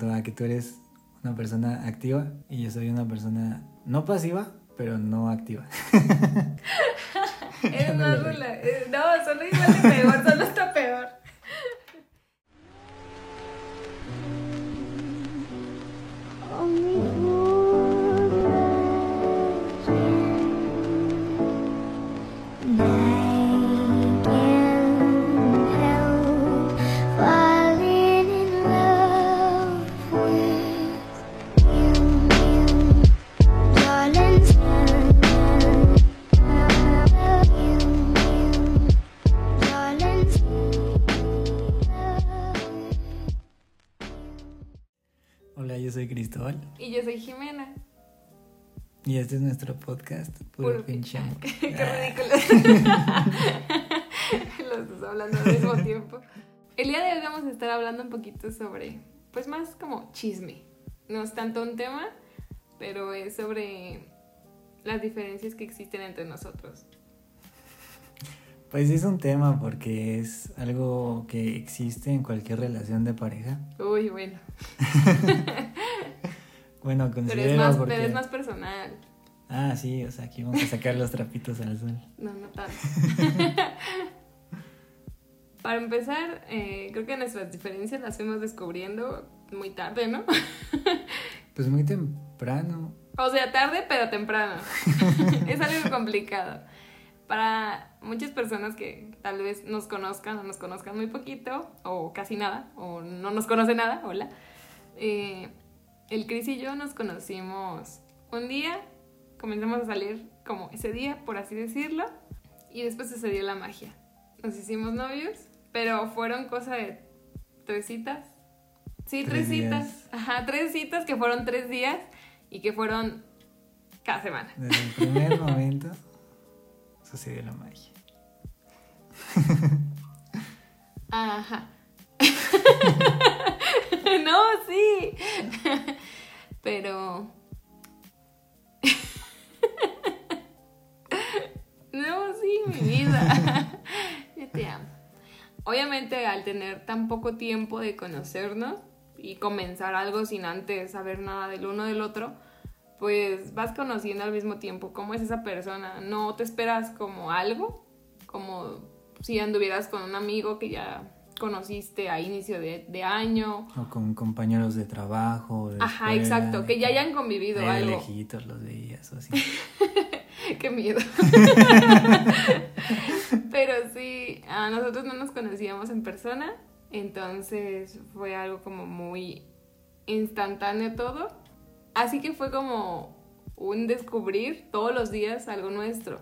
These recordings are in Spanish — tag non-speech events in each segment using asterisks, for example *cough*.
cuanto a que tú eres una persona activa y yo soy una persona no pasiva, pero no activa. *laughs* Es *laughs* más rula. eh, No, solo igual de peor, solo está peor. Y este es nuestro podcast, Puro, Puro Pinche Amor. *laughs* Qué ridículo. *laughs* Los dos hablando al mismo tiempo. El día de hoy vamos a estar hablando un poquito sobre, pues más como chisme. No es tanto un tema, pero es sobre las diferencias que existen entre nosotros. Pues es un tema porque es algo que existe en cualquier relación de pareja. Uy, bueno. *laughs* Bueno, Pero considero es, más, porque... pero es más personal. Ah, sí, o sea, aquí vamos a sacar los trapitos al sol. No, no tanto. *laughs* Para empezar, eh, creo que nuestras diferencias las fuimos descubriendo muy tarde, ¿no? *laughs* Pues muy temprano. O sea, tarde pero temprano. *laughs* es algo complicado. Para muchas personas que tal vez nos conozcan o nos conozcan muy poquito, o casi nada, o no nos conoce nada, hola. eh, el Chris y yo nos conocimos un día, comenzamos a salir como ese día, por así decirlo, y después sucedió la magia. Nos hicimos novios, pero fueron cosa de tres citas. Sí, Tres tres, citas. Ajá, tres citas que fueron tres días y que fueron cada semana. Desde el primer *laughs* momento sucedió la magia. Ajá. *laughs* *laughs* no, sí. Pero... no, sí, mi vida. Yo te amo. Obviamente al tener tan poco tiempo de conocernos y comenzar algo sin antes saber nada del uno del otro, pues vas conociendo al mismo tiempo cómo es esa persona. No te esperas como algo, como si anduvieras con un amigo que ya conociste a inicio de, de año. O con compañeros de trabajo. de Ajá, escuela, exacto, que ya hayan convivido de algo. lejitos los veías o así. *laughs* Qué miedo. *laughs* Pero sí, a nosotros no nos conocíamos en persona, entonces fue algo como muy instantáneo todo. Así que fue como un descubrir todos los días algo nuestro,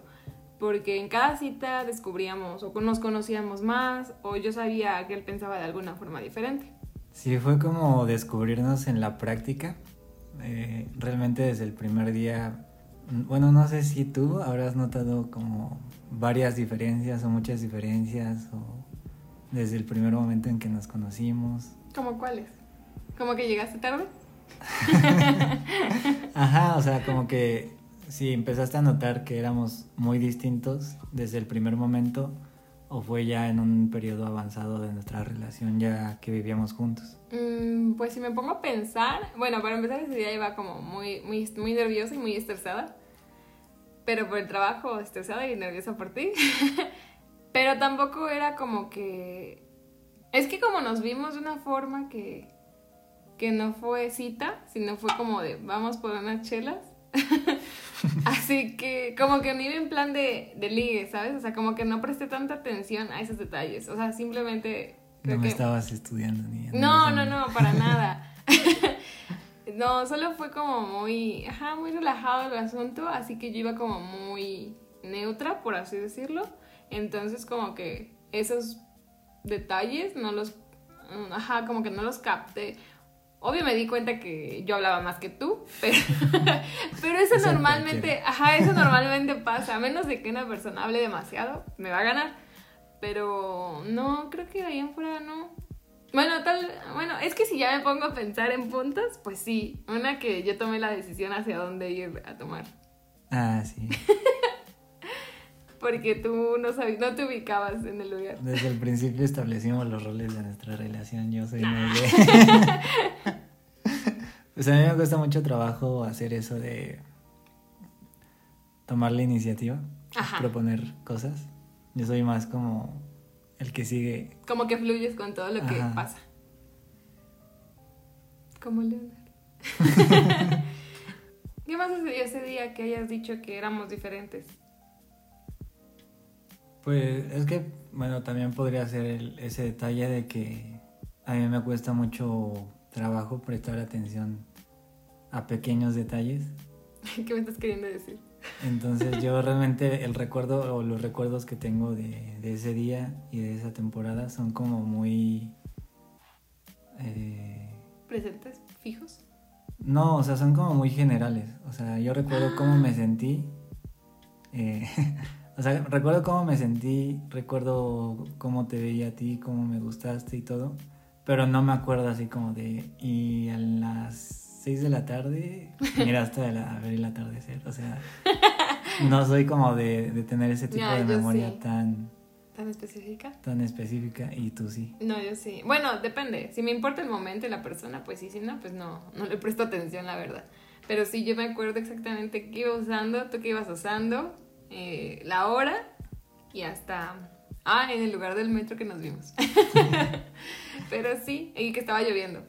porque en cada cita descubríamos o nos conocíamos más o yo sabía que él pensaba de alguna forma diferente. Sí, fue como descubrirnos en la práctica. Eh, realmente desde el primer día, bueno, no sé si tú habrás notado como varias diferencias o muchas diferencias o desde el primer momento en que nos conocimos. ¿Cómo cuáles? ¿Cómo que llegaste tarde? *laughs* Ajá, o sea, como que si empezaste a notar que éramos muy distintos desde el primer momento o fue ya en un periodo avanzado de nuestra relación ya que vivíamos juntos. Mm, pues si me pongo a pensar, bueno, para empezar ese día iba como muy, muy, muy nerviosa y muy estresada, pero por el trabajo estresada y nerviosa por ti, *laughs* pero tampoco era como que, es que como nos vimos de una forma que, que no fue cita, sino fue como de vamos por unas chelas. *laughs* *laughs* Así que como que no iba en plan de, de ligue, ¿sabes? O sea, como que no presté tanta atención a esos detalles. O sea, simplemente... creo no me que- estabas estudiando ni no, no, no, para *laughs* nada. *laughs* no, solo fue como muy, ajá, muy relajado el asunto, así que yo iba como muy neutra, por así decirlo. Entonces como que esos detalles no los, mm, ajá, como que no los capté. Obvio me di cuenta que yo hablaba más que tú, pero, *laughs* pero eso Eso normalmente, ajá, eso normalmente pasa, a menos de que una persona hable demasiado, me va a ganar. Pero no, creo que de ahí en fuera no. Bueno, tal, bueno, es que si ya me pongo a pensar en puntos, pues sí, una que yo tomé la decisión hacia dónde ir a tomar. Ah, sí. *laughs* Porque tú no sabías, no te ubicabas en el lugar. Desde el principio establecimos los roles de nuestra relación. Yo soy Nah. Pues *laughs* a mí me cuesta mucho trabajo hacer eso de tomar la iniciativa, Ajá. proponer cosas. Yo soy más como el que sigue. Como que fluyes con todo lo que pasa. Como Leonardo. *laughs* *laughs* ¿Qué más sucedió ese día que hayas dicho que éramos diferentes? Pues es que, bueno, también podría ser el- ese detalle de que a mí me cuesta mucho trabajo prestar atención a pequeños detalles. *laughs* ¿Qué me estás queriendo decir? Entonces yo *laughs* realmente el recuerdo o los recuerdos que tengo de, de ese día y de esa temporada son como muy... eh, ¿Presentes? ¿Fijos? no, o sea, son como muy generales. O sea, yo recuerdo cómo me sentí. eh, *laughs* o sea, recuerdo cómo me sentí, recuerdo cómo te veía a ti, cómo me gustaste y todo. Pero no me acuerdo así como de... Y a las 6 de la tarde *laughs* miraste a, la- a ver el atardecer. O sea, no soy como de, de tener ese tipo Ya, de memoria sí. tan, ¿Tan específica? tan específica y tú sí. No, yo sí. Bueno, depende. Si me importa el momento y la persona, pues sí, si no, pues no, no le presto atención, la verdad. Pero sí, yo me acuerdo exactamente qué iba usando, tú qué ibas usando, eh, la hora y hasta... Ah, en el lugar del metro que nos vimos. *laughs* Pero sí, y que estaba lloviendo.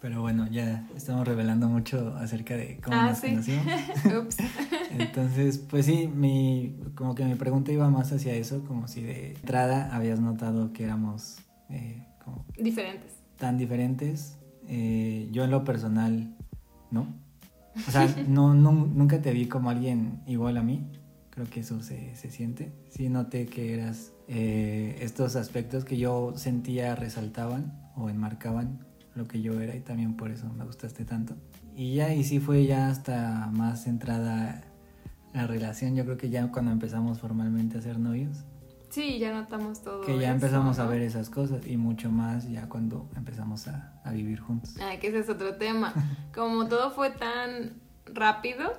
Pero bueno, ya estamos revelando mucho acerca de cómo Ah, nos sí. conocimos. *laughs* Ups. *laughs* Entonces, pues sí, mi, como que mi pregunta iba más hacia eso, como si de entrada habías notado que éramos eh, como Diferentes. tan diferentes. Eh, yo en lo personal, ¿no? O sea, no, nun- nunca te vi como alguien igual a mí. Creo que eso se, se siente. Sí noté que eras eh, estos aspectos que yo sentía resaltaban o enmarcaban lo que yo era y también por eso me gustaste tanto. Y ya, y sí fue ya hasta más centrada la relación. Yo creo que ya cuando empezamos formalmente a ser novios, Sí, ya notamos todo. que ya eso, empezamos a ¿no? ver esas cosas y mucho más ya cuando empezamos a, a vivir juntos. Ay, que ese es otro tema. *laughs* Como todo fue tan rápido.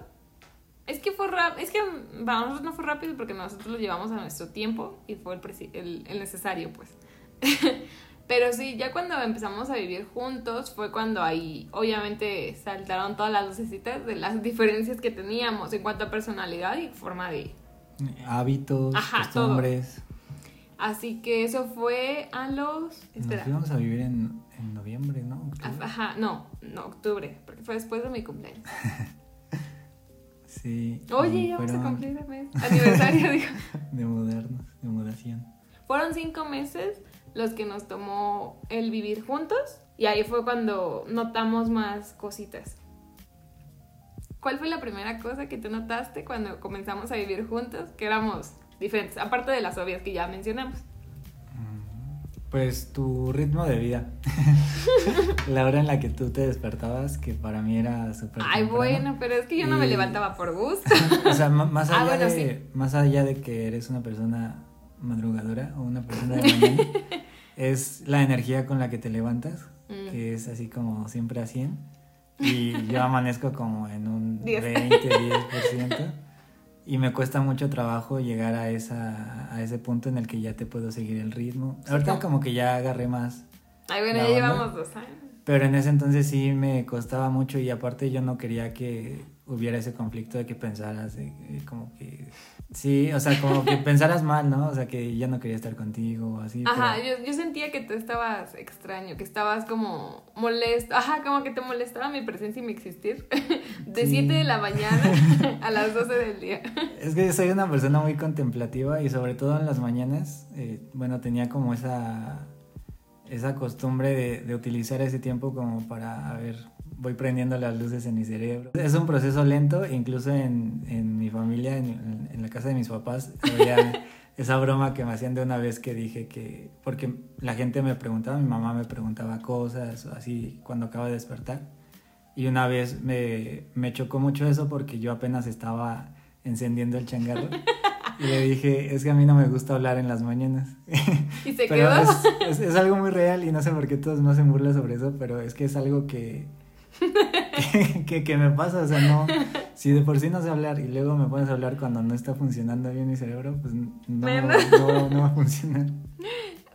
Es que fue rápido. Es que para nosotros no fue rápido porque nosotros lo llevamos a nuestro tiempo y fue el, preci- el, el necesario, pues. *laughs* Pero sí, ya cuando empezamos a vivir juntos fue cuando ahí obviamente saltaron todas las lucecitas de las *laughs* diferencias que teníamos en cuanto a personalidad y forma de... Hábitos, Ajá, costumbres. Así que eso fue a los... Espera. Nos fuimos a vivir en, en noviembre, ¿no? Octubre. Ajá, no, no, octubre, porque fue después de mi cumpleaños. *laughs* Sí. Oye, ya vamos a fueron cumplir el mes. Aniversario, *laughs* digo. De mudarnos, de mudación. Fueron cinco meses los que nos tomó el vivir juntos y ahí fue cuando notamos más cositas. ¿Cuál fue la primera cosa que tú notaste cuando comenzamos a vivir juntos? Que éramos diferentes, aparte de las obvias que ya mencionamos. Pues tu ritmo de vida. *laughs* la hora en la que tú te despertabas, que para mí era súper Ay, temprano. bueno, pero es que yo no me levantaba por gusto. *laughs* O sea, más Ah, allá, bueno, de, más allá de que eres una persona madrugadora o una persona de mañana, *laughs* es la energía con la que te levantas, Mm. que es así como siempre a 100. Y yo amanezco como en un Diez. 20, 10%. Y me cuesta mucho trabajo llegar a, esa, a ese punto en el que ya te puedo seguir el ritmo. Ahorita como- como que ya agarré más Ay, bueno, ya llevamos dos años. pero en ese entonces sí me costaba mucho y aparte yo no quería que hubiera ese conflicto de que pensaras de, eh, como que sí, o sea, como que *laughs* pensaras mal, ¿no? O sea, que ya no quería estar contigo o así. Ajá, pero- yo, yo sentía que tú estabas extraño, que estabas como molesto, ajá, como que te molestaba mi presencia y mi existir. *laughs* De Sí. 7 de la mañana *laughs* a las 12 del día. Es que soy una persona muy contemplativa y sobre todo en las mañanas, eh, bueno, tenía como esa, esa costumbre de, de utilizar ese tiempo como para, a ver, voy prendiendo las luces en mi cerebro. Es un proceso lento, incluso en, en mi familia, en, en la casa de mis papás, había *laughs* esa broma que me hacían de una vez que dije que, porque la gente me preguntaba, mi mamá me preguntaba cosas, así, cuando acaba de despertar. Y una vez me, me chocó mucho eso porque yo apenas estaba encendiendo el changarro. Y le dije, es que a mí no me gusta hablar en las mañanas. *laughs* Y se *laughs* pero quedó. es, es- es algo muy real y no sé por qué todos me hacen burla sobre eso, pero es que es algo que, *laughs* que, que- que me pasa. O sea, no, si de por sí no sé hablar y luego me pones a hablar cuando no está funcionando bien mi cerebro, pues no, Bueno. no, no va a funcionar.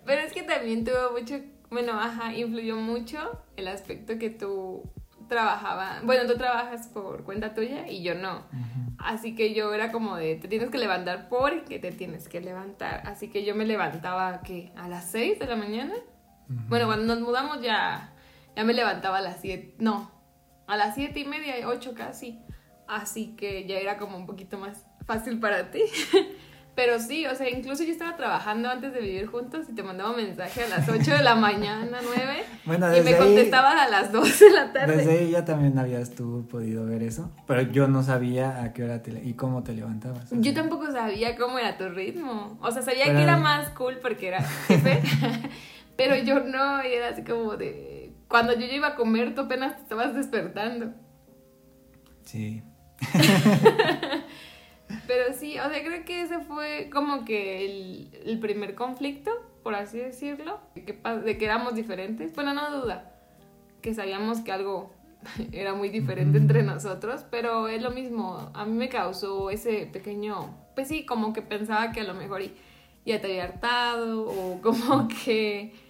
Pero es que también tuvo mucho, bueno, ajá, influyó mucho el aspecto que tú trabajaba, bueno, tú trabajas por cuenta tuya y yo no. Así que yo era como de, te tienes que levantar porque te tienes que levantar. Así que yo me levantaba, ¿qué? ¿A las 6 de la mañana? Bueno, cuando nos mudamos ya, ya me levantaba a las 7, no, a las 7 y media, 8 casi. Así que ya era como un poquito más fácil para ti. *laughs* Pero sí, o sea, incluso yo estaba trabajando antes de vivir juntos y te mandaba un mensaje a las 8 de la mañana, 9. *laughs* Bueno, y me contestabas a las 12 de la tarde. Desde ahí ya también habías tú podido ver eso, pero yo no sabía a qué hora te, y cómo te levantabas. Yo tampoco sabía cómo era tu ritmo. O sea, sabía que era más cool porque era jefe, *laughs* pero yo no, y era así como de... Cuando yo iba a comer, tú apenas te estabas despertando. Sí. *laughs* Pero sí, o sea, creo que ese fue como que el, el primer conflicto, por así decirlo, de que, de que éramos diferentes. Bueno, no duda, que sabíamos que algo *laughs* era muy diferente entre nosotros, pero es lo mismo. A mí me causó ese pequeño, pues sí, como que pensaba que a lo mejor ya te había hartado o como que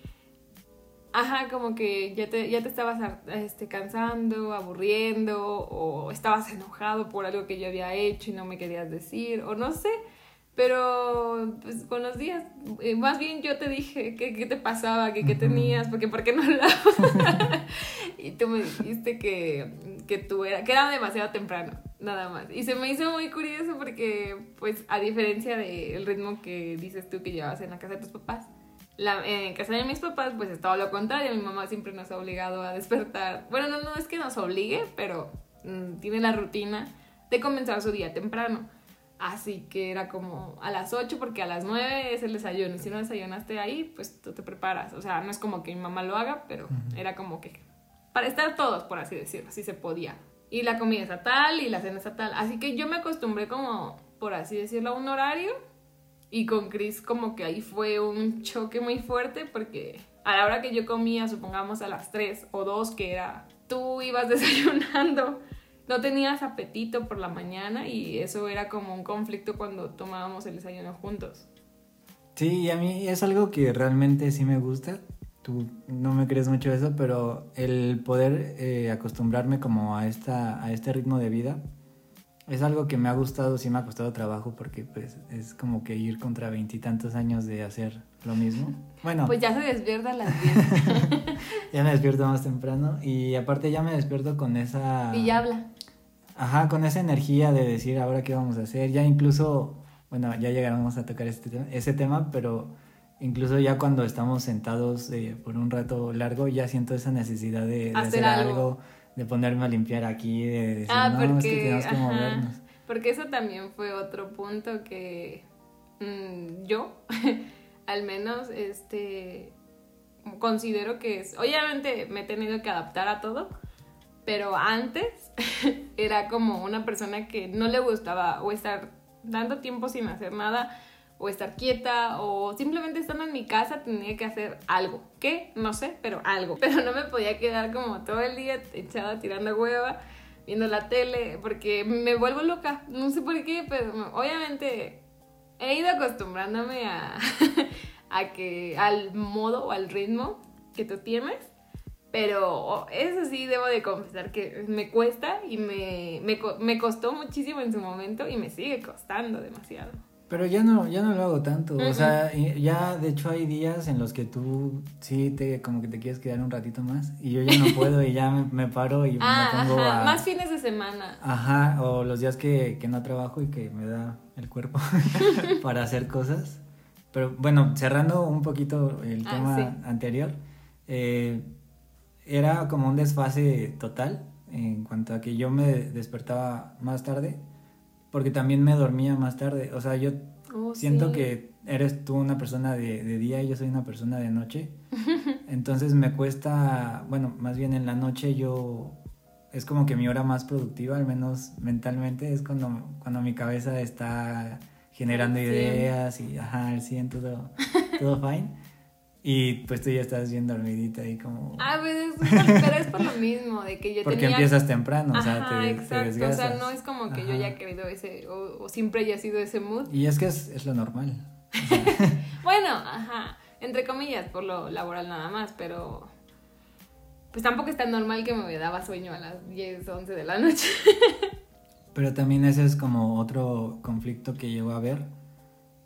Ajá, como que ya te, ya te estabas este, cansando, aburriendo, o estabas enojado por algo que yo había hecho y no me querías decir, o no sé. Pero pues, con los días, eh, más bien yo te dije qué, qué te pasaba, que qué tenías, porque por qué no hablabas. *laughs* y tú me dijiste que, que tú era, que era demasiado temprano, nada más. Y se me hizo muy curioso porque, pues, a diferencia del ritmo que dices tú que llevabas en la casa de tus papás, la, en casa de mis papás, pues es todo lo contrario. Mi mamá siempre nos ha obligado a despertar. Bueno, no, no es que nos obligue, pero mm, tiene la rutina de comenzar su día temprano. Así que era como a las 8 porque a las 9 es el desayuno. Y si no desayunaste ahí, pues tú te preparas. O sea, no es como que mi mamá lo haga, pero era como que para estar todos, por así decirlo, así se podía. Y la comida es a tal y la cena es a tal. Así que yo me acostumbré como, por así decirlo, a un horario y con Chris como que ahí fue un choque muy fuerte porque a la hora que yo comía, supongamos a las 3 o 2, que era, tú ibas *laughs* desayunando, no tenías apetito por la mañana y eso era como un conflicto cuando tomábamos el desayuno juntos. Sí, a mí es algo que realmente sí me gusta. Tú no me crees mucho eso, pero el poder eh, acostumbrarme como a, esta, a este ritmo de vida es algo que me ha gustado, sí me ha costado trabajo porque pues es como que ir contra veintitantos años de hacer lo mismo. Bueno. Pues ya se despierta a las 10. ya me despierto más temprano y aparte ya me despierto con esa... Y ya habla. Ajá, con esa energía de decir ahora qué vamos a hacer. Ya incluso, bueno, ya llegaremos a tocar este tema, ese tema, pero incluso ya cuando estamos sentados eh, por un rato largo ya siento esa necesidad de, hacer, algo de ponerme a limpiar aquí, de decir, ah, no, es que tenemos que movernos. Porque eso también fue otro punto que mm, yo, *laughs* al menos, este, considero que es, obviamente me he tenido que adaptar a todo, pero antes *laughs* era como una persona que no le gustaba o estar dando tiempo sin hacer nada o estar quieta o simplemente estando en mi casa tenía que hacer algo. ¿Qué? No sé, pero algo. *laughs* Pero no me podía quedar como todo el día echada tirando hueva, viendo la tele, porque me vuelvo loca. No sé por qué, pero obviamente he ido acostumbrándome a, *laughs* que al modo o al ritmo que tú tienes. Pero eso sí, debo de confesar que me cuesta y me, me, me costó muchísimo en su momento y me sigue costando demasiado. Pero ya no, ya no lo hago tanto. O sea, ya de hecho hay días en los que tú sí te como que te quieres quedar un ratito más y yo ya no *laughs* puedo y ya me, paro y me ah, pongo a... Más fines de semana. Ajá, o los días que, que no trabajo y que me da el cuerpo *laughs* para hacer cosas. Pero bueno, cerrando un poquito el ah, tema anterior, eh, era como un desfase total en cuanto a que yo me despertaba más tarde porque también me dormía más tarde. O sea, yo oh, siento que eres tú una persona de, de, día y yo soy una persona de noche. *laughs* Entonces me cuesta, bueno, más bien en la noche yo, es como que mi hora más productiva, al menos mentalmente, es cuando, cuando mi cabeza está generando ideas y, ajá, al 100 todo, *laughs* todo fine. Y pues tú ya estás bien dormidita ahí como... Ah, pues es, pero es por lo mismo, de que yo Porque empiezas temprano, o sea, te, exacto, O sea, no es como que yo ya he querido ese, o, siempre haya sido ese mood. Y es que es, es lo normal. *laughs* bueno, ajá, entre comillas, por lo laboral nada más, pero... pues tampoco es tan normal que me daba sueño a las 10, 11 de la noche. *laughs* Pero también ese es como otro conflicto que llegó a ver,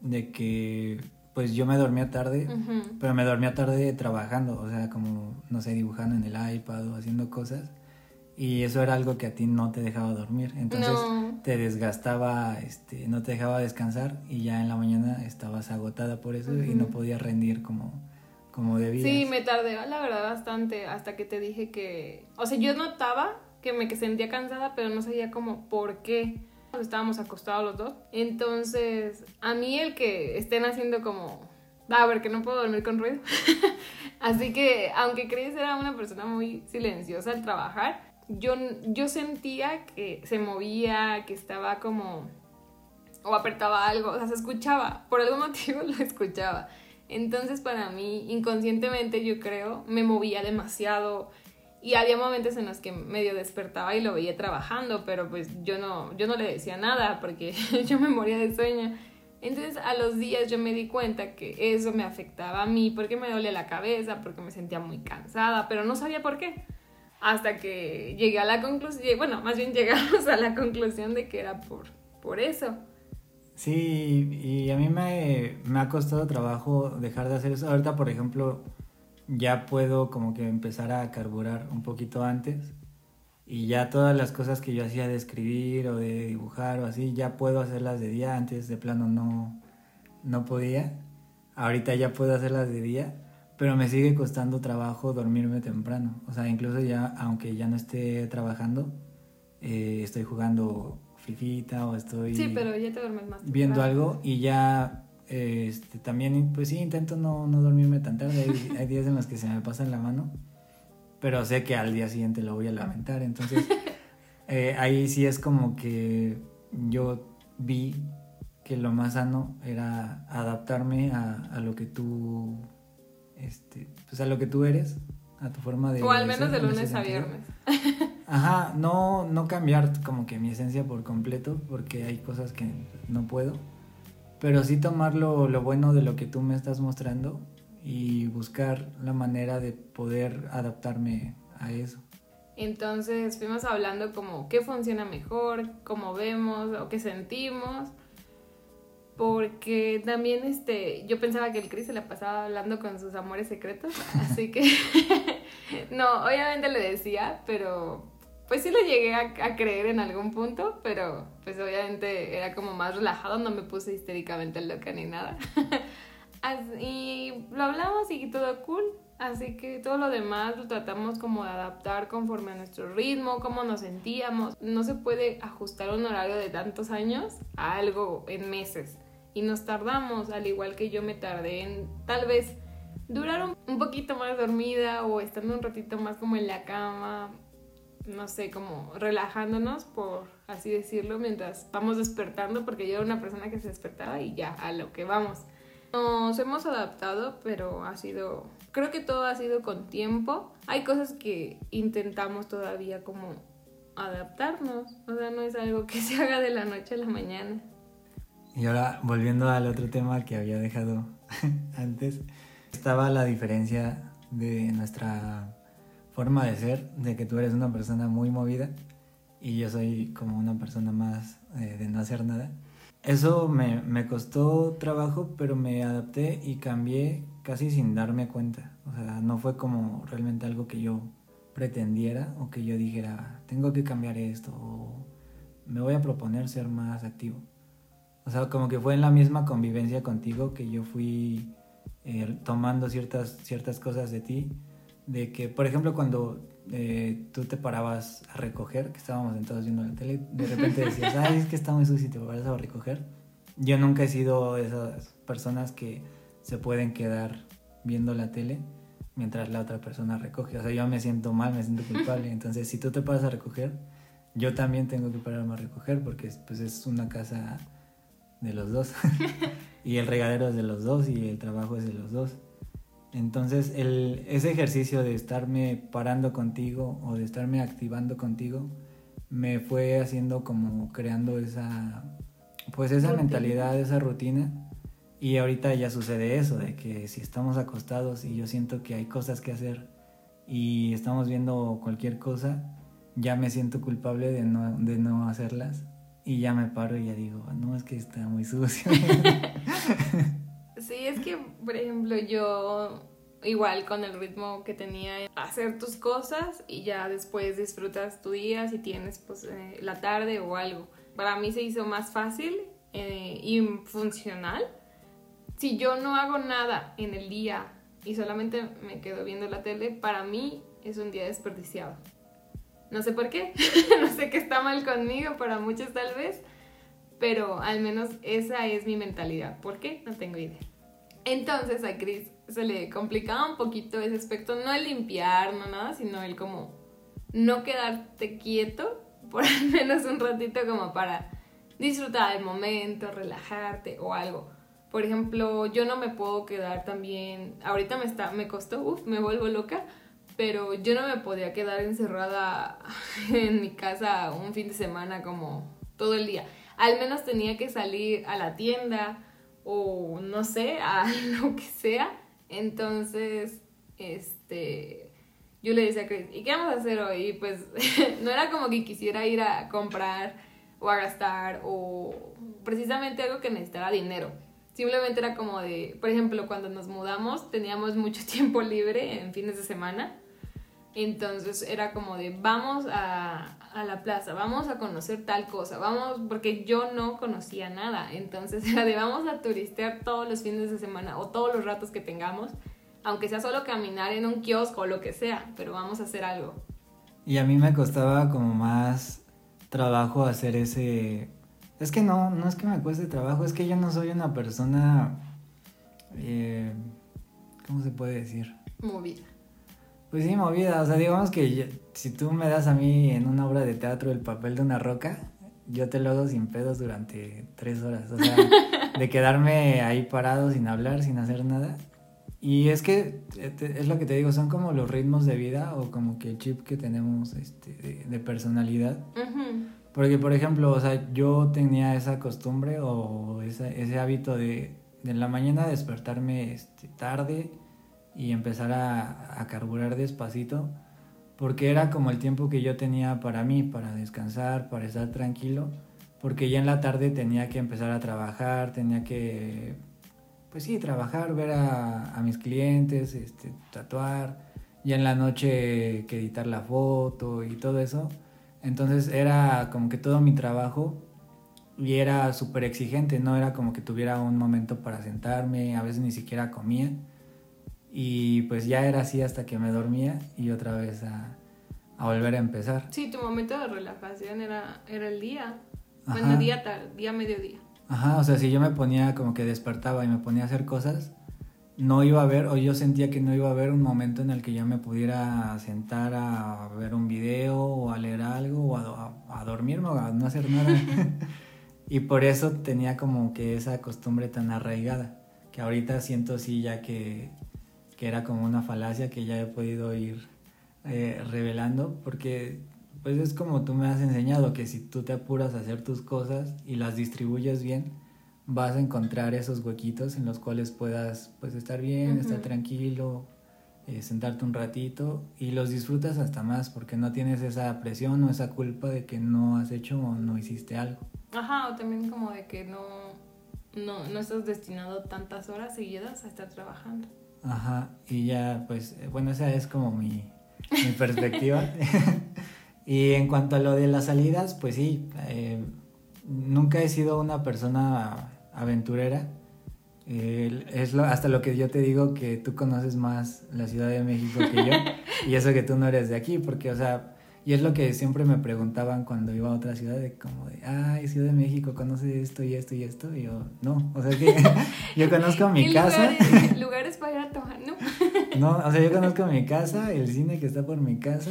de que pues yo me dormía tarde, pero me dormía tarde trabajando, o sea, como, no sé, dibujando en el iPad o haciendo cosas. Y eso era algo que a ti no te dejaba dormir. Entonces te desgastaba, este, no te dejaba descansar y ya en la mañana estabas agotada por eso y no podías rendir como, como debías. Sí, me tardé, la verdad, bastante hasta que te dije que... O sea, yo notaba que me sentía cansada, pero no sabía como por qué estábamos acostados los dos. Entonces, a mí el que estén haciendo como, a ver, que no puedo dormir con ruido. *laughs* Así que, aunque Chris era una persona muy silenciosa al trabajar, yo, yo sentía que se movía, que estaba como, o apretaba algo, o sea, se escuchaba, por algún *laughs* motivo lo escuchaba. Entonces, para mí, inconscientemente, yo creo, me movía demasiado y había momentos en los que medio despertaba y lo veía trabajando, pero pues yo no, yo no le decía nada porque *laughs* yo me moría de sueño. Entonces a los días yo me di cuenta que eso me afectaba a mí porque me dolía la cabeza, porque me sentía muy cansada, pero no sabía por qué. Hasta que llegué a la conclusión, bueno, más bien *laughs* llegamos a la conclusión de que era por, por eso. Sí, y a mí me, me ha costado trabajo dejar de hacer eso. Ahorita, por ejemplo, ya puedo como que empezar a carburar un poquito antes. Y ya todas las cosas que yo hacía de escribir o de dibujar o así, ya puedo hacerlas de día, antes de plano no, no podía, ahorita ya puedo hacerlas de día, pero me sigue costando trabajo dormirme temprano, o sea, incluso ya, aunque ya no esté trabajando, eh, estoy jugando fifita o estoy... Sí, pero ya te duermes más. Viendo algo y ya este, también, pues sí, intento no, no dormirme tan tarde. Hay, días en los que se me pasa en la mano, pero sé que al día siguiente lo voy a lamentar. Entonces, *laughs* eh, ahí sí es como que yo vi que lo más sano era adaptarme a, a lo que tú, este, pues a lo que tú eres, a tu forma de... O al menos de lunes a viernes. *laughs* Ajá, no, no cambiar como que mi esencia por completo, porque hay cosas que no puedo pero sí tomar lo, bueno de lo que tú me estás mostrando y buscar la manera de poder adaptarme a eso. Entonces fuimos hablando como qué funciona mejor, cómo vemos o qué sentimos. Porque también este, yo pensaba que el Chris se la pasaba hablando con sus amores secretos. Así que *laughs* no, obviamente le decía, pero pues sí lo llegué a, creer en algún punto, pero pues obviamente era como más relajado, no me puse histéricamente loca ni nada. *laughs* y lo hablamos y todo cool, así que todo lo demás lo tratamos como de adaptar conforme a nuestro ritmo, cómo nos sentíamos. No se puede ajustar un horario de tantos años a algo en meses. Y nos tardamos, al igual que yo me tardé en tal vez durar un, un poquito más dormida o estando un ratito más como en la cama no sé, como relajándonos, por así decirlo, mientras vamos despertando, porque yo era una persona que se despertaba y ya, a lo que vamos. Nos hemos adaptado, pero ha sido, creo que todo ha sido con tiempo. Hay cosas que intentamos todavía como adaptarnos, o sea, no es algo que *laughs* se haga de la noche a la mañana. Y ahora, volviendo al otro tema que había dejado *laughs* antes, estaba la diferencia de nuestra forma de ser, de que tú eres una persona muy movida y yo soy como una persona más eh, de no hacer nada. Eso me, me, costó trabajo, pero me adapté y cambié casi sin darme cuenta. O sea, no fue como realmente algo que yo pretendiera o que yo dijera, tengo que cambiar esto o me voy a proponer ser más activo. O sea, como que fue en la misma convivencia contigo que yo fui eh, tomando ciertas, ciertas cosas de ti de que, por ejemplo, cuando eh, tú te parabas a recoger, que estábamos sentados viendo la tele, de repente decías, ay, es que está muy sucio y te paras a recoger. Yo nunca he sido de esas personas que se pueden quedar viendo la tele mientras la otra persona recoge. O sea, yo me siento mal, me siento culpable. Entonces, si tú te paras a recoger, yo también tengo que pararme a recoger porque pues, es una casa de los dos. *laughs* y el regadero es de los dos y el trabajo es de los dos. Entonces, el, ese ejercicio de estarme parando contigo o de estarme activando contigo me fue haciendo como creando esa, pues esa mentalidad, esa rutina. Y ahorita ya sucede eso, de que si estamos acostados y yo siento que hay cosas que hacer y estamos viendo cualquier cosa, ya me siento culpable de no, de no hacerlas y ya me paro y ya digo, no, es que está muy sucio. *laughs* es que, por ejemplo, yo igual con el ritmo que tenía hacer tus cosas y ya después disfrutas tu día si tienes pues eh, la tarde o algo. Para mí se hizo más fácil eh, y funcional. Si yo no hago nada en el día y solamente me quedo viendo la tele, para mí es un día desperdiciado. No sé por qué, *laughs* no sé qué está mal conmigo, para muchos tal vez, pero al menos esa es mi mentalidad. ¿Por qué? No tengo idea. Entonces a Chris se le complicaba un poquito ese aspecto, no el limpiar, no nada, sino el como no quedarte quieto por *laughs* al menos un ratito como para disfrutar del momento, relajarte o algo. Por ejemplo, yo no me puedo quedar también, ahorita me está me costó, uff, me vuelvo loca, pero yo no me podía quedar encerrada *laughs* en mi casa un fin de semana como todo el día. Al menos tenía que salir a la tienda o no sé, a *laughs* lo que sea. Entonces, este, yo le decía a Chris, ¿y qué vamos a hacer hoy? Pues *laughs* no era como que quisiera ir a comprar o a gastar o precisamente algo que necesitara dinero. Simplemente era como de, por ejemplo, cuando nos mudamos teníamos mucho *laughs* tiempo libre en fines de semana entonces era como de, vamos a, la plaza, vamos a conocer tal cosa, vamos, porque yo no conocía nada. Entonces *laughs* era de, vamos a turistear todos los fines de semana o todos los ratos que tengamos, aunque sea solo caminar en un kiosco o lo que sea, pero vamos a hacer algo. Y a mí me costaba como más trabajo hacer ese... Es que no, no es que me cueste trabajo, es que yo no soy una persona... Eh, ¿Cómo se puede decir? Movida. Pues sí, movida. O sea, digamos que si tú me das a mí en una obra de teatro el papel de una roca, yo te lo hago sin pedos durante tres horas. O sea, de quedarme ahí parado sin hablar, sin hacer nada. Y es que es lo que te digo, son como los ritmos de vida o como que el chip que tenemos este, de, personalidad. Porque, por ejemplo, o sea, yo tenía esa costumbre o ese hábito de, de en la mañana despertarme este, tarde y empezar a, a carburar despacito, porque era como el tiempo que yo tenía para mí, para descansar, para estar tranquilo, porque ya en la tarde tenía que empezar a trabajar, tenía que, pues sí, trabajar, ver a, mis clientes, este, tatuar, ya en la noche que editar la foto y todo eso. Entonces era como que todo mi trabajo y era súper exigente, no era como que tuviera un momento para sentarme, a veces ni siquiera comía. Y pues ya era así hasta que me dormía y otra vez a, a volver a empezar. Sí, tu momento de relajación era, era el día. Bueno, día tal, día mediodía. Ajá, o sea, si yo me ponía como que despertaba y me ponía a hacer cosas, no iba a haber, o yo sentía que no iba a haber un momento en el que yo me pudiera sentar a ver un video o a leer algo o a, a, a dormirme o a no hacer nada. *laughs* y por eso tenía como que esa costumbre tan arraigada, que ahorita siento así ya que que era como una falacia que ya he podido ir eh, revelando, porque pues es como tú me has enseñado, que si tú te apuras a hacer tus cosas y las distribuyes bien, vas a encontrar esos huequitos en los cuales puedas pues estar bien, estar tranquilo, eh, sentarte un ratito y los disfrutas hasta más porque no tienes esa presión o esa culpa de que no has hecho o no hiciste algo. Ajá, o también como de que no, no, no estás destinado tantas horas seguidas a estar trabajando. Ajá, y ya, pues, eh, bueno, esa es como mi, mi perspectiva. *laughs* *laughs* y en cuanto a lo de las salidas, pues sí, eh, nunca he sido una persona aventurera. es lo, hasta lo que yo te digo que tú conoces más la Ciudad de México que yo *laughs* y eso que tú no eres de aquí, porque, o sea, y es lo que siempre me preguntaban cuando iba a otra ciudad, de como de, ay, Ciudad de México, ¿conoces esto y esto y esto? Y yo, no, o sea que *laughs* yo conozco mi casa. Lugares, para ir a tomar, ¿no? *laughs* no, o sea, yo conozco mi casa, el cine que está por mi casa,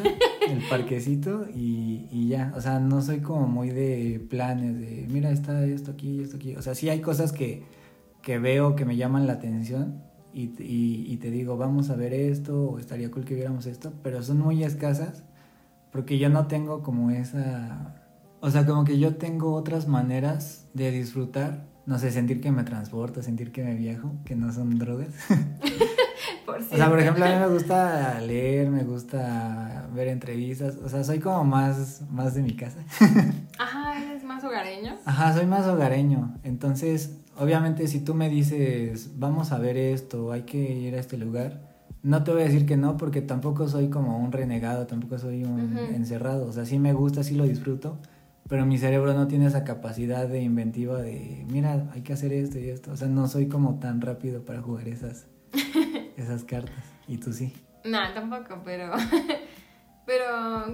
el parquecito y, y ya. O sea, no soy como muy de planes de, mira, está esto aquí, esto aquí. O sea, sí hay cosas que, que veo que me llaman la atención. Y, y, y te digo, vamos a ver esto, o estaría cool que viéramos esto, pero son muy escasas porque yo no tengo como esa... O sea, como que yo tengo otras maneras de disfrutar. No sé, sentir que me transporto, sentir que me viajo, que no son drogas. *laughs* por O sea, por ejemplo, a mí me gusta leer, me gusta ver entrevistas, o sea, soy como más, más de mi casa. *laughs* Ajá, eres más hogareño. Ajá, soy más hogareño. Entonces, obviamente, si tú me dices, vamos a ver esto, hay que ir a este lugar, no te voy a decir que no, porque tampoco soy como un renegado, tampoco soy un encerrado. O sea, sí me gusta, sí lo disfruto, pero mi cerebro no tiene esa capacidad de inventiva de, mira, hay que hacer esto y esto. O sea, no soy como tan rápido para jugar esas, *laughs* esas cartas. Y tú sí. No, tampoco, pero. *laughs* pero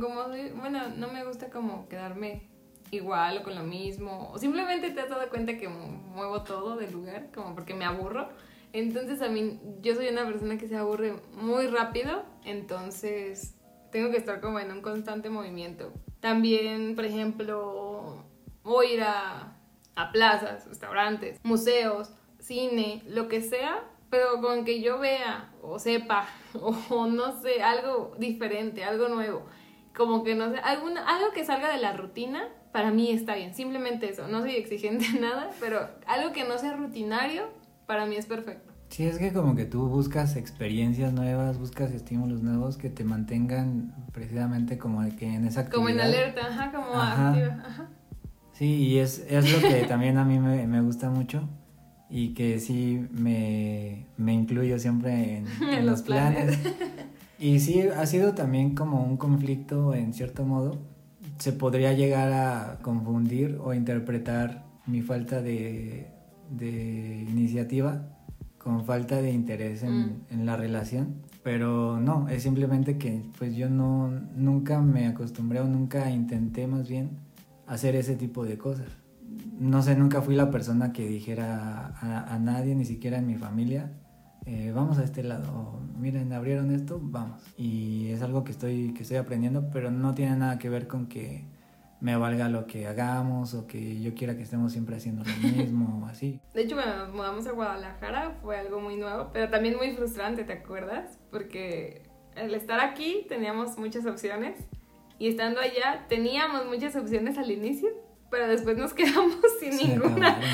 como soy. Bueno, no me gusta como quedarme igual o con lo mismo. O simplemente te has dado cuenta que mu- muevo todo del lugar, como porque me aburro. Entonces a mí, yo soy una persona que se aburre muy rápido, entonces tengo que estar como en un constante movimiento. También, por ejemplo, voy a ir a, a plazas, restaurantes, museos, cine, lo que sea, pero con que yo vea o sepa *laughs* o no sé, algo diferente, algo nuevo, como que no sé, alguna, algo que salga de la rutina, para mí está bien, simplemente eso, no soy exigente en nada, pero algo que no sea rutinario, para mí es perfecto. Sí, es que como que tú buscas experiencias nuevas, buscas estímulos nuevos que te mantengan precisamente como de que en esa actividad. Como en alerta, ajá, como Ajá. activa, ajá. Sí, y es, es lo que también a mí me, me gusta mucho y que sí me, me incluyo siempre en, *laughs* en En los los planes. planes. Y sí, ha sido también como un conflicto en cierto modo. Se podría llegar a confundir o interpretar mi falta de, de iniciativa con falta de interés en, Mm. en la relación. Pero no, es simplemente que pues yo no, nunca me acostumbré o nunca intenté más bien hacer ese tipo de cosas. No sé, nunca fui la persona que dijera a, a nadie, ni siquiera en mi familia, eh, vamos a este lado, o, miren, abrieron esto, vamos. Y es algo que estoy, que estoy aprendiendo, pero no tiene nada que ver con que me valga lo que hagamos o que yo quiera que estemos siempre haciendo lo *laughs* mismo o así. De hecho, cuando nos mudamos a Guadalajara fue algo muy nuevo, pero también muy frustrante, ¿te acuerdas? Porque al estar aquí teníamos muchas opciones y estando allá teníamos muchas opciones al inicio, pero después nos *laughs* quedamos sin Se ninguna. *laughs*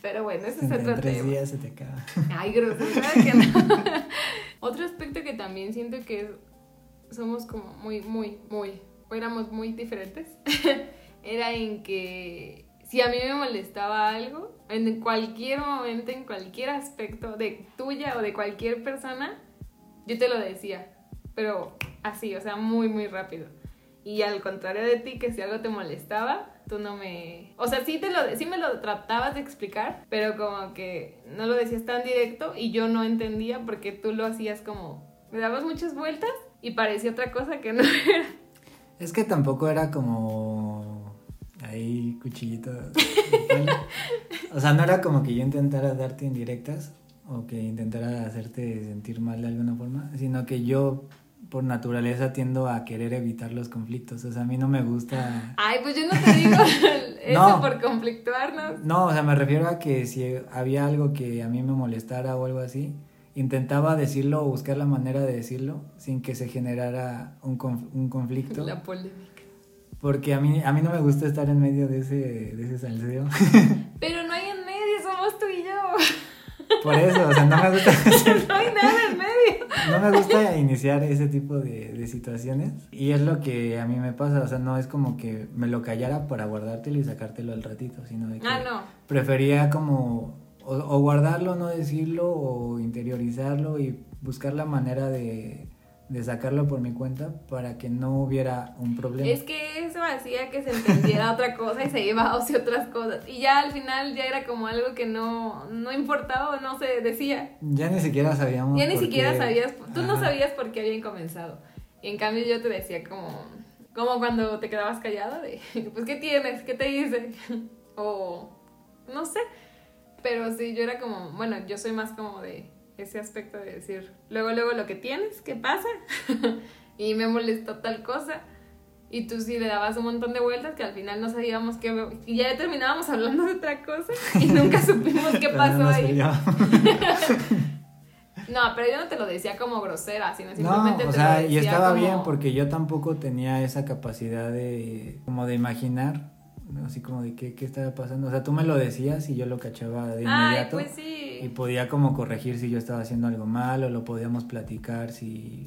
Pero bueno, ese es otro tres tema. días se te acaba. Ay, grosera que no. Otro aspecto que también siento que es- somos como muy, muy, muy, éramos muy diferentes, *laughs* era en que si a mí me molestaba algo, en cualquier momento, en cualquier aspecto de tuya o de cualquier persona, yo te lo decía, pero así, o sea, muy, muy rápido. Y al contrario de ti, que si algo te molestaba, tú no me... O sea, sí, te lo, sí me lo tratabas de explicar, pero como que no lo decías tan directo y yo no entendía porque tú lo hacías como... Me dabas muchas vueltas y parecía otra cosa que no *laughs* era. Es que tampoco era como ahí cuchillito. o sea, no era como que yo intentara darte indirectas o que intentara hacerte sentir mal de alguna forma, sino que yo por naturaleza tiendo a querer evitar los conflictos. O sea, a mí no me gusta... Ay, pues yo no te digo *laughs* eso No. por conflictuarnos. No, o sea, me refiero a que si había algo que a mí me molestara o algo así, intentaba decirlo o buscar la manera de decirlo sin que se generara un, conf- un conflicto. La polémica. Porque a mí, a mí no me gusta estar en medio de ese, de ese salseo. *laughs* Pero no hay en medio, somos tú y yo. Por eso, o sea, no me gusta, *laughs* No hay nada en medio. no me gusta iniciar ese tipo de, de situaciones. Y es lo que a mí me pasa, o sea, no es como que me lo callara para guardártelo y sacártelo al ratito, sino de que Ah, no. prefería como o, o guardarlo, no decirlo, o interiorizarlo y buscar la manera de, de sacarlo por mi cuenta para que no hubiera un problema. Es que eso hacía que se entendiera otra cosa y se iba hacia otras cosas. Y ya al final ya era como algo que no, no importaba o no se decía. Ya ni siquiera sabíamos. Ya ni siquiera qué- sabías, tú no sabías por qué habían comenzado. Y en cambio yo te decía como, como cuando te quedabas callada de, *laughs* pues ¿qué tienes? ¿Qué te hice? *laughs* O no sé. Pero sí, yo era como, bueno, yo soy más como de ese aspecto de decir, luego, luego lo que tienes, ¿qué pasa? *laughs* y me molestó tal cosa. Y tú sí le dabas un montón de vueltas que al final no sabíamos qué... Y ya terminábamos hablando de otra cosa y *laughs* nunca supimos qué pasó no ahí. *laughs* No, pero yo no te lo decía como grosera, sino No, simplemente o te sea, lo y decía estaba como- bien porque yo tampoco tenía esa capacidad de como de imaginar. Así como de qué, qué estaba pasando. O sea, tú me lo decías y yo lo cachaba de Ay, inmediato. pues sí. Y podía como corregir si yo estaba haciendo algo mal o lo podíamos platicar si...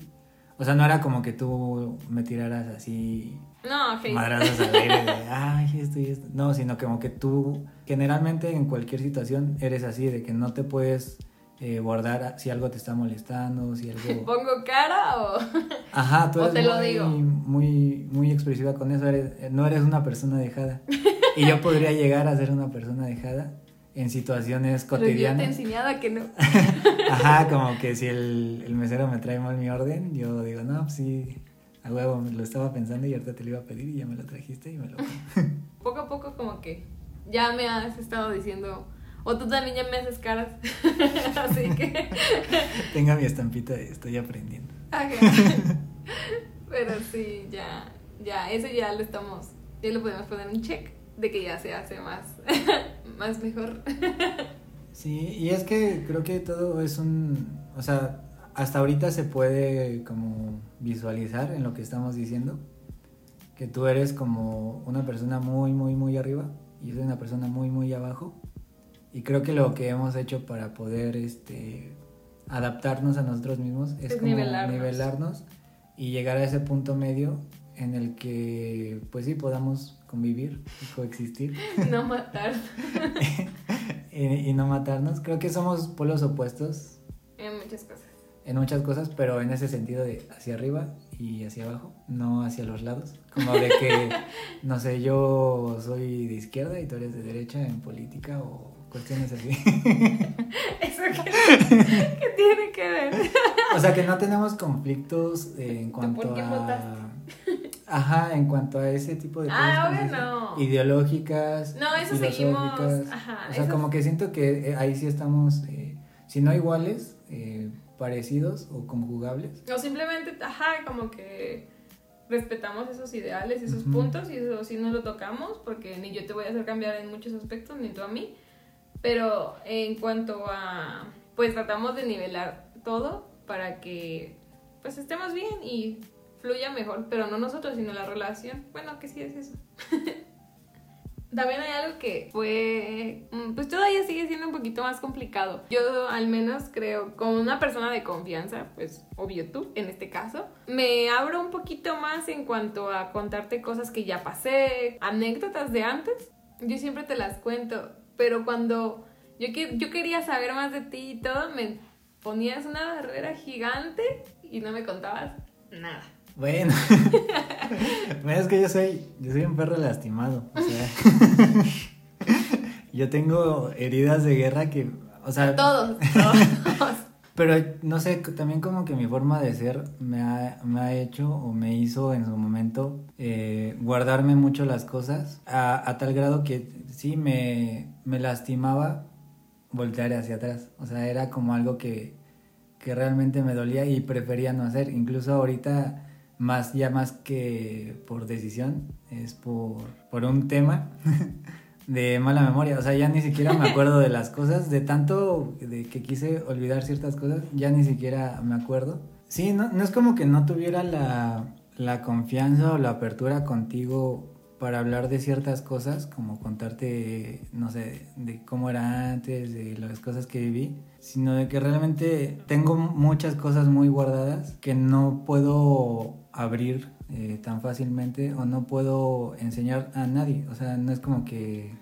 O sea, no era como que tú me tiraras así no, okay. madrazos al aire de, *laughs* ay, esto y esto. No, sino como que tú, generalmente en cualquier situación eres así, de que no te puedes eh, guardar si algo te está molestando, si algo... *laughs* ¿Pongo cara o...? Ajá, tú eres te lo muy, digo. muy, muy expresiva con eso, eres, no eres una persona dejada. Y yo podría llegar a ser una persona dejada en situaciones Pero yo te cotidianas. enseñaba que no. *laughs* Ajá, como que si el, el mesero me trae mal mi orden, yo digo, no, pues sí, a huevo, lo estaba pensando y ahorita te lo iba a pedir y ya me lo trajiste y me lo... *laughs* Poco a poco como que ya me has estado diciendo... O tú también ya me haces caras. *laughs* Así que... *laughs* Tenga mi estampita de estoy aprendiendo. Ajá. *laughs* Pero sí, ya, ya, eso ya lo estamos, ya lo podemos poner un check de que ya se hace más, más mejor. Sí, y es que creo que todo es un, o sea, hasta ahorita se puede como visualizar en lo que estamos diciendo, que tú eres como una persona muy, muy, muy arriba y yo soy una persona muy, muy abajo. Y creo que lo que hemos hecho para poder este, adaptarnos a nosotros mismos es, Es como nivelarnos. nivelarnos y llegar a ese punto medio en el que, pues sí, podamos convivir y coexistir *laughs* No matar *laughs* y, y no matarnos. Creo que somos polos opuestos en muchas cosas. en muchas cosas, pero en ese sentido de hacia arriba y hacia abajo, no hacia los lados. Como de que, *laughs* no sé, yo soy de izquierda y tú eres de derecha en política o cuestiones así. *laughs* ¿Eso qué, qué tiene que ver? O sea, que no tenemos conflictos eh, en cuanto por quién a... votaste? Ajá, en cuanto a ese tipo de cosas. Ah, obvio no. Ideológicas. No, eso seguimos, ajá, o sea, eso- como que siento que eh, ahí sí estamos, eh, si no iguales, eh, parecidos o conjugables. O simplemente, ajá, como que respetamos esos ideales, esos Ujú. puntos, y eso sí no lo tocamos, porque ni yo te voy a hacer cambiar en muchos aspectos, ni tú a mí. Pero en cuanto a, pues tratamos de nivelar todo para que, pues estemos bien y fluya mejor, pero no nosotros, sino la relación. Bueno, que sí es eso. *laughs* También hay algo que fue, mm, pues todavía sigue siendo un poquito más complicado. Yo al menos creo, como una persona de confianza, pues obvio tú en este caso, me abro un poquito más en cuanto a contarte cosas que ya pasé, anécdotas de antes. Yo siempre te las cuento, pero cuando yo, yo quería saber más de ti y todo, me ponías una barrera gigante y no me contabas nada. Bueno, *laughs* bueno, es que yo soy, yo soy un perro lastimado. O sea, *laughs* yo tengo heridas de guerra que, o sea, Todos, todos. Pero no sé, también como que mi forma de ser me ha, me ha hecho o me hizo en su momento eh, guardarme mucho las cosas a, a tal grado que sí me, me lastimaba voltear hacia atrás. O sea, era como algo que, que realmente me dolía y prefería no hacer. Incluso ahorita, más ya más que por decisión, es por, por un tema *laughs* de mala memoria. O sea, ya ni siquiera me acuerdo de las cosas, de tanto de que quise olvidar ciertas cosas, ya ni siquiera me acuerdo. Sí, no, es como que no tuviera la, la confianza o la apertura contigo para hablar de ciertas cosas, como contarte, no sé, de cómo era antes, de las cosas que viví, sino de que realmente tengo muchas cosas muy guardadas que no puedo abrir eh, tan fácilmente o no puedo enseñar a nadie. O sea, no es como que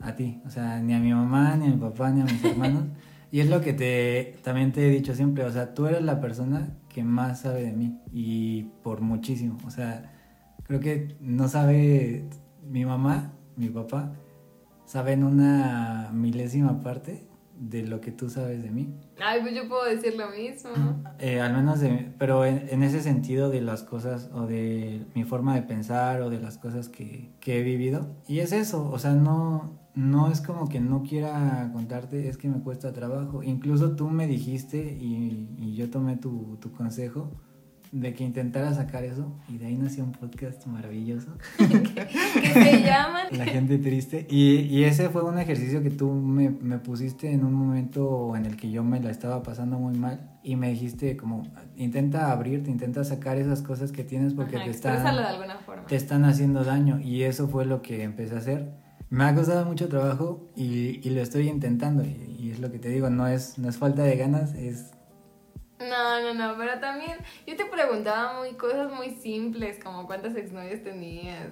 a ti, o sea, ni a mi mamá, ni a mi papá, ni a mis hermanos. Y es lo que te también te he dicho siempre, o sea, tú eres la persona que más sabe de mí y por muchísimo, o sea, creo que no sabe mi mamá, mi papá, saben una milésima parte de lo que tú sabes de mí. Ay, pues yo puedo decir lo mismo. Eh, al menos de, pero en, en ese sentido de las cosas o de mi forma de pensar o de las cosas que, que he vivido. Y es eso, o sea, no, no es como que no quiera contarte, es que me cuesta trabajo. Incluso tú me dijiste y, y yo tomé tu, tu consejo de que intentara sacar eso y de ahí nació un podcast maravilloso. *laughs* que se llaman. La gente triste. Y, y ese fue un ejercicio que tú me, me pusiste en un momento en el que yo me la estaba pasando muy mal. Y me dijiste como, intenta abrirte, intenta sacar esas cosas que tienes porque Ajá, te exprésalo de están, alguna forma. te están haciendo daño. Y eso fue lo que empecé a hacer. me ha costado mucho trabajo y, y lo estoy intentando. Y, y, es lo que te digo, no es, no es falta de ganas, es no, no, no, pero también yo te preguntaba muy cosas muy simples, como cuántas exnovias tenías,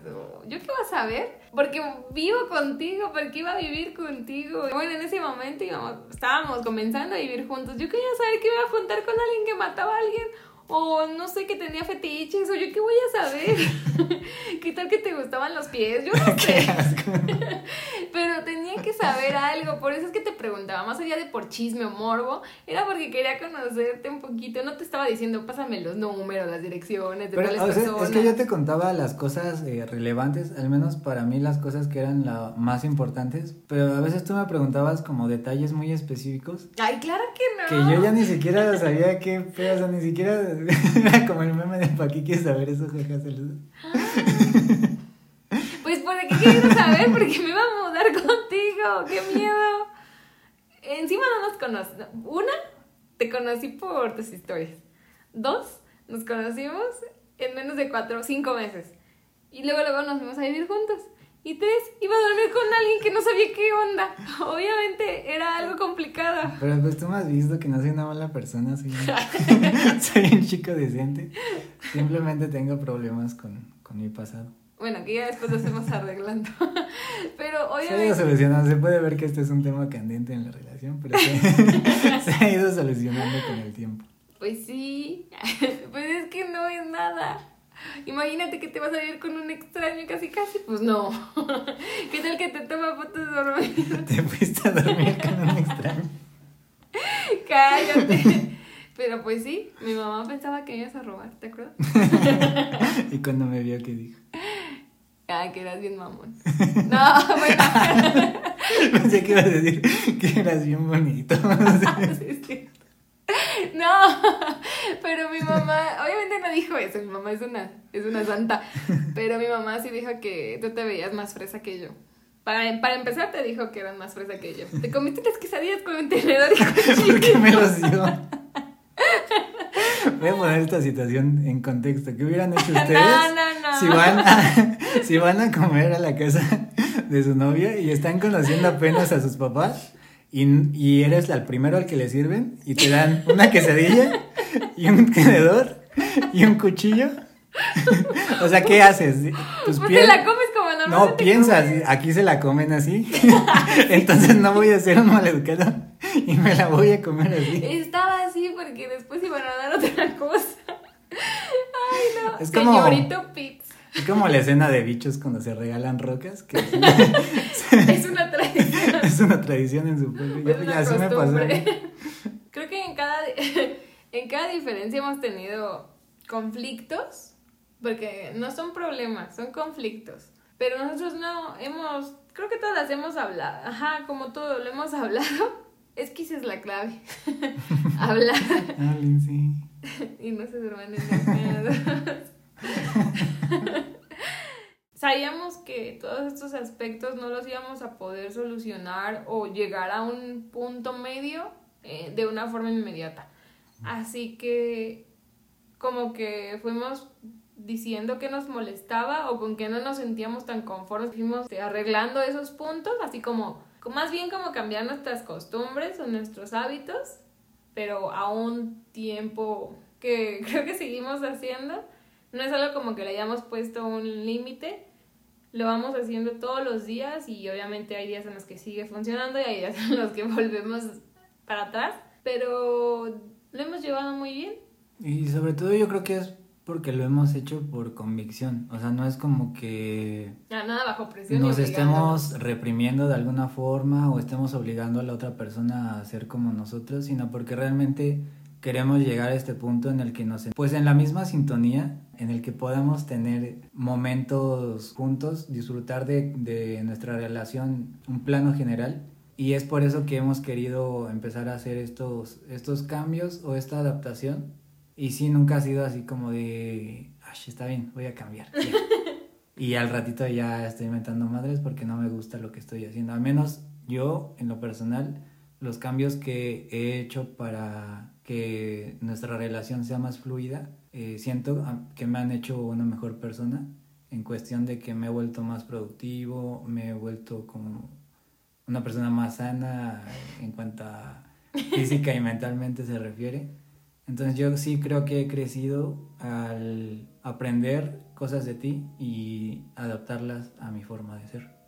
yo qué iba a saber, porque vivo contigo, porque iba a vivir contigo. Bueno, en ese momento íbamos, estábamos comenzando a vivir juntos, yo quería saber que iba a juntar con alguien que mataba a alguien o no sé, que tenía fetiches, o yo qué voy a saber. *laughs* ¿Qué tal que te gustaban los pies? Yo *laughs* no sé. *laughs* Pero tenía que saber algo, por eso es que te preguntaba, más allá de por chisme o morbo, era porque quería conocerte un poquito. No te estaba diciendo, pásame los números, las direcciones de Pero, tales Es que yo te contaba las cosas eh, relevantes, al menos para mí las cosas que eran las más importantes, pero a veces tú me preguntabas como detalles muy específicos. Ay, claro que no. Que yo ya ni siquiera sabía qué, o sea, ni siquiera Era *laughs* como el meme de ¿para qué quieres saber eso, jaja, saludos? pues ¿por qué quieres saber? Porque me iba a mudar contigo, qué miedo. Encima no nos conoces. Una, te conocí por tus historias. Dos, nos conocimos en menos de cuatro, cinco meses. Y luego luego nos fuimos a vivir juntos. Y tres, iba a dormir con alguien que no sabía qué onda. Obviamente era algo complicado. Pero pues tú me has visto que no soy una mala persona, soy, *laughs* soy un chico decente. Simplemente tengo problemas con, con mi pasado. Bueno, que ya después lo estamos arreglando. *laughs* pero obviamente... Se ha ido solucionando. Se puede ver que este es un tema candente en la relación, pero se, *laughs* se ha ido solucionando con el tiempo. Pues sí. pues es que no es nada. Imagínate que te vas a vivir con un extraño casi casi, pues no. *laughs* ¿Qué tal que te toma fotos de dormir? *laughs* Te fuiste a dormir con un extraño. Cállate. Pero pues sí, mi mamá pensaba que ibas a robar, ¿te acuerdas? *laughs* ¿Y cuando me vio qué dijo? Ah, que eras bien mamón. No, bueno. Pensé que ibas a decir que eras bien bonito. sí, sí. No, pero mi mamá, obviamente no dijo eso, mi mamá es una, es una santa, pero mi mamá sí dijo que tú te veías más fresa que yo. Para, para empezar te dijo que eras más fresa que yo. Te comiste las quesadillas con un tenedor y ¿Por *laughs* qué me los dio? *laughs* Voy a poner esta situación en contexto. ¿Qué hubieran hecho *laughs* ustedes no, no, no. Si, van a, si van a comer a la casa de su novia y están conociendo apenas a sus papás? y, y eres el primero al que le sirven y te dan una quesadilla *laughs* y un tenedor y un cuchillo. *laughs* o sea, ¿qué haces? Pues, la comes como No, piensas, aquí se la comen así. *laughs* Entonces no voy a ser un maleducado y me la voy a comer así. Estaba así porque después iban a dar otra cosa. Ay, no. Es como... Señorito Pete. Es como la escena de bichos cuando se regalan rocas. Que es una tradición. Es una tradición en su pueblo. así me pasó. Creo que en cada, en cada diferencia hemos tenido conflictos, porque no son problemas, son conflictos. Pero nosotros no hemos, creo que todas las hemos hablado. Ajá, como todo lo hemos *laughs* hablado. Es que esa es la clave. *laughs* Hablar. sí. *laughs* y no se duermen en Sabíamos que todos estos aspectos no los íbamos a poder solucionar o llegar a un punto medio eh, de una forma inmediata. Así que como que fuimos diciendo que nos molestaba o con que no nos sentíamos tan conformes, fuimos arreglando esos puntos, así como más bien como cambiar nuestras costumbres o nuestros hábitos, pero a un tiempo que *laughs* creo que seguimos haciendo. No es algo como que le hayamos puesto un límite, lo vamos haciendo todos los días y obviamente hay días en los que sigue funcionando y hay días *laughs* en los que volvemos para atrás, pero lo hemos llevado muy bien. Y sobre todo yo creo que es porque lo hemos hecho por convicción, o sea, no es como que nada bajo presión nos estemos reprimiendo de alguna forma o estemos obligando a la otra persona a ser como nosotros, sino porque realmente queremos llegar a este punto en el que nos pues en la misma sintonía en el que podamos tener momentos juntos disfrutar de, de, nuestra relación un plano general y es por eso que hemos querido empezar a hacer estos estos cambios o esta adaptación. Y sí nunca ha sido así como de Ay, está bien voy a cambiar *laughs* y al ratito ya estoy inventando madres porque no me gusta lo que estoy haciendo. Al menos yo en lo personal los cambios que he hecho para que nuestra relación sea más fluida, eh, siento que me han hecho una mejor persona en cuestión de que me he vuelto más productivo, me he vuelto como una persona más sana en cuanto a *laughs* física y mentalmente se refiere. Entonces yo sí creo que he crecido al aprender cosas de ti y adaptarlas a mi forma de ser.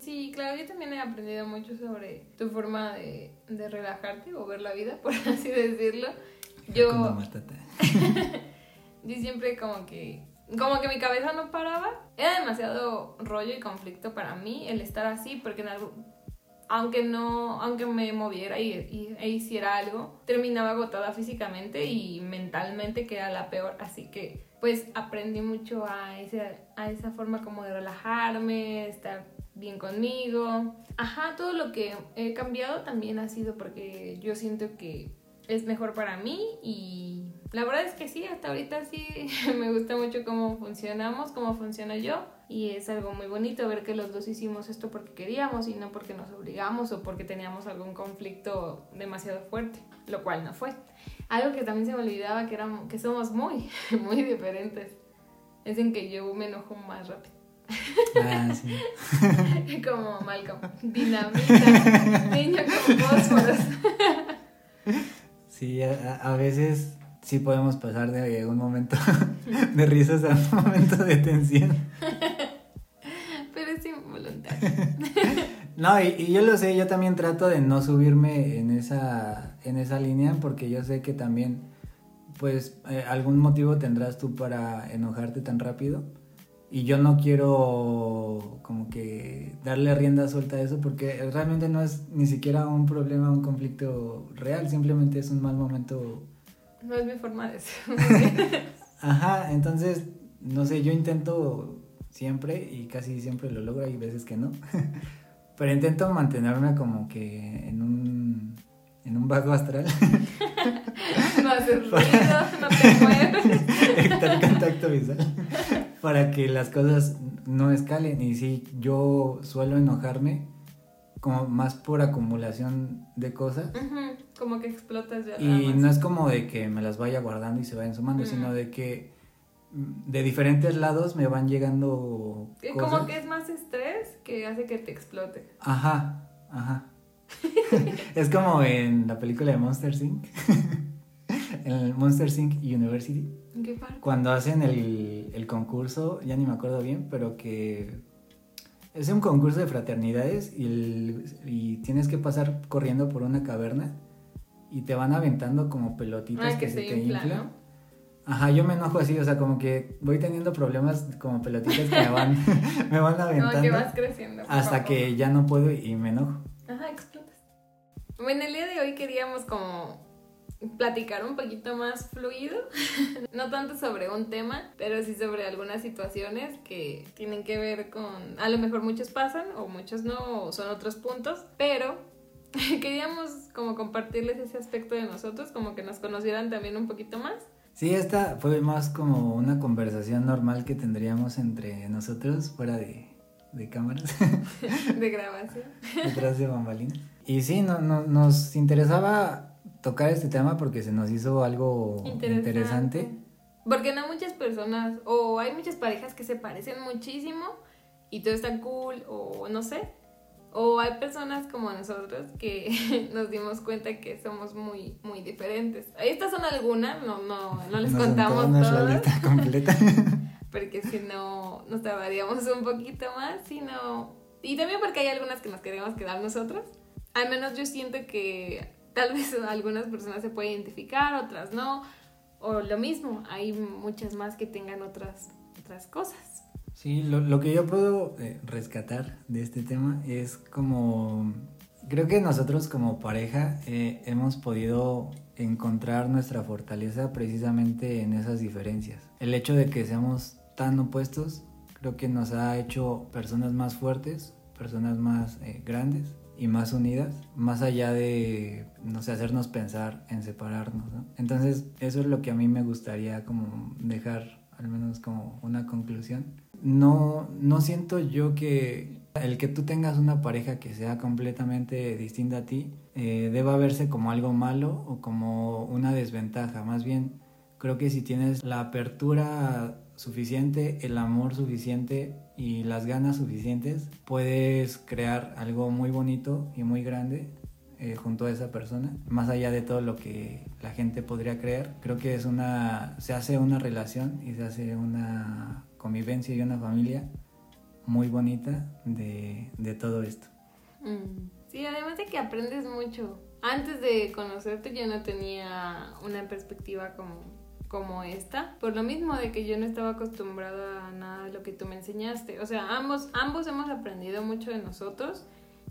Sí, claro, yo también he aprendido mucho sobre tu forma de, de relajarte o ver la vida, *laughs* por así decirlo. Yo, *laughs* yo siempre como que como que mi cabeza no paraba. Era demasiado rollo y conflicto para mí el estar así, porque en algo, aunque no, aunque me moviera y, e hiciera algo, terminaba agotada físicamente y mentalmente, que era la peor. Así que, pues, aprendí mucho a, ese, a esa forma como de relajarme, estar bien conmigo. Ajá, todo lo que he cambiado también ha sido porque yo siento que es mejor para mí y la verdad es que sí, hasta ahorita sí *laughs* me gusta mucho cómo funcionamos, cómo funciona yo y es algo muy bonito ver que los dos hicimos esto porque queríamos y no porque nos obligamos o porque teníamos algún conflicto demasiado fuerte, lo cual no fue. Algo que también se me olvidaba que, éramos, que somos muy, *laughs* muy diferentes es en que yo me enojo más rápido. Ah, sí. *laughs* como Malcolm, dinamita, niño como fósforos. *laughs* Sí, a, veces sí podemos pasar de un momento de risas a un momento de tensión. No, y, yo lo sé, yo también trato de no subirme en esa, en esa línea porque yo sé que también, pues, eh, algún motivo tendrás tú para enojarte tan rápido. Y yo no quiero como que darle rienda suelta a eso porque realmente no es ni siquiera un problema, un conflicto real, simplemente es un mal momento. No es mi forma de ser. *laughs* Ajá, entonces, no sé, yo intento siempre y casi siempre lo logro, hay veces que no, *laughs* pero intento mantenerme como que en un, en un vago astral. *laughs* no haces *laughs* ruido, no te mueves. Evitar contacto visual para que las cosas no escalen. Y sí, yo suelo enojarme como más por acumulación de cosas. Como que explotas ya. Y no es como de que me las vaya guardando y se vayan sumando, sino de que de diferentes lados me van llegando. Como que es más estrés que hace que te explote. Ajá, ajá. *laughs* es como en la película de Monster Inc. *laughs* en el Monster Inc. University cuando hacen el, el, concurso, ya ni me acuerdo bien, pero que es un concurso de fraternidades y, y tienes que pasar corriendo por una caverna y te van aventando como pelotitas ah, que, se, te inflan. Ajá, yo me enojo así, o sea, como que voy teniendo problemas como pelotitas que me *laughs* van, *laughs* me van aventando. No, que vas creciendo. Hasta que ya no puedo y me enojo. Ajá, explotas. Bueno, el día de hoy queríamos como platicar un poquito más fluido, *laughs* no tanto sobre un tema, pero sí sobre algunas situaciones que tienen que ver con, a lo mejor muchos pasan o muchos no, o son otros puntos, pero queríamos como compartirles ese aspecto de nosotros, como que nos conocieran también un poquito más. Sí, esta fue más como una conversación normal que tendríamos entre nosotros fuera de, de cámaras. *laughs* de grabación. *laughs* Detrás de bambalinas. Y sí, no, no, nos interesaba tocar este tema porque se nos hizo algo interesante. Porque no muchas personas, o hay muchas parejas que se parecen muchísimo y todo está cool, o no sé. O hay personas como nosotros que *laughs* nos dimos cuenta que somos muy, muy diferentes. Estas son algunas, no, no, no les contamos todas. completa. *laughs* porque si no, nos tardaríamos un poquito más, sino... Y también porque hay algunas que nos queremos quedar nosotros. Al menos yo siento que tal vez *laughs* algunas personas se pueden identificar, otras no, o lo mismo, hay muchas más que tengan otras, otras cosas. Sí, lo, lo que yo puedo eh, rescatar de este tema es como, creo que nosotros como pareja eh, hemos podido encontrar nuestra fortaleza precisamente en esas diferencias. El hecho de que seamos tan opuestos creo que nos ha hecho personas más fuertes, personas más eh, grandes y más unidas, más allá de, no sé, hacernos pensar en separarnos, ¿no? Entonces, eso es lo que a mí me gustaría como dejar, al menos como una conclusión. No, no siento yo que el que tú tengas una pareja que sea completamente distinta a ti eh, deba verse como algo malo o como una desventaja. Más bien, creo que si tienes la apertura suficiente, el amor suficiente y las ganas suficientes, puedes crear algo muy bonito y muy grande eh, junto a esa persona, más allá de todo lo que la gente podría creer. Creo que es una, se hace una relación y se hace una convivencia y una familia muy bonita de, de todo esto. Mm. Sí, además de que aprendes mucho. Antes de conocerte yo no tenía una perspectiva como como esta, por lo mismo de que yo no estaba acostumbrada a nada de lo que tú me enseñaste. O sea, ambos, ambos hemos aprendido mucho de nosotros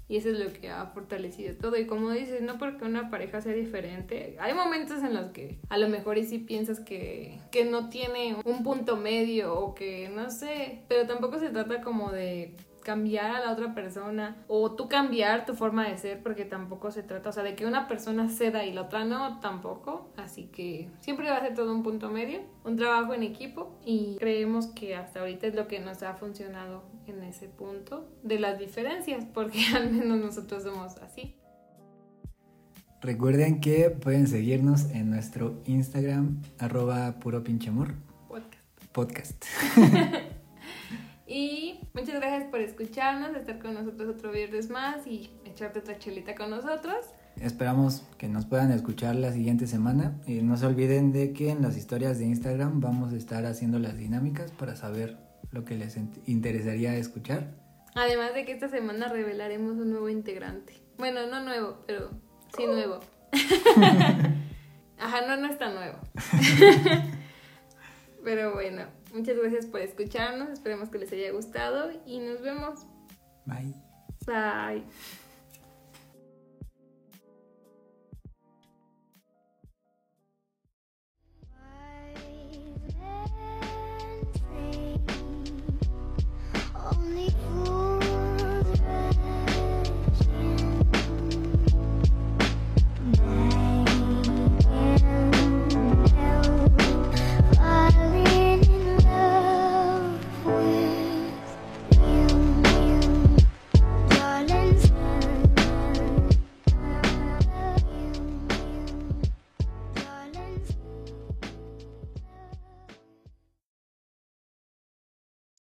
y eso es lo que ha fortalecido todo. Y como dices, no porque una pareja sea diferente, hay momentos en los que a lo mejor y sí piensas que, que no tiene un punto medio o que no sé, pero tampoco se trata como de cambiar a la otra persona o tú cambiar tu forma de ser porque tampoco se trata, o sea, de que una persona ceda y la otra no, tampoco. Así que siempre va a ser todo un punto medio, un trabajo en equipo y creemos que hasta ahorita es lo que nos ha funcionado en ese punto de las diferencias porque *laughs* al menos nosotros somos así. Recuerden que pueden seguirnos en nuestro Instagram, arroba puro pinche amor. Podcast. Podcast. *laughs* Y muchas gracias por escucharnos, estar con nosotros otro viernes más y echarte otra chelita con nosotros. Esperamos que nos puedan escuchar la siguiente semana. Y no se olviden de que en las historias de Instagram vamos a estar haciendo las dinámicas para saber lo que les interesaría escuchar. Además de que esta semana revelaremos un nuevo integrante. Bueno, no nuevo, pero sí nuevo. *laughs* Ajá, no, no está nuevo. *laughs* pero bueno. Muchas gracias por escucharnos. Esperemos que les haya gustado y nos vemos. Bye. Bye.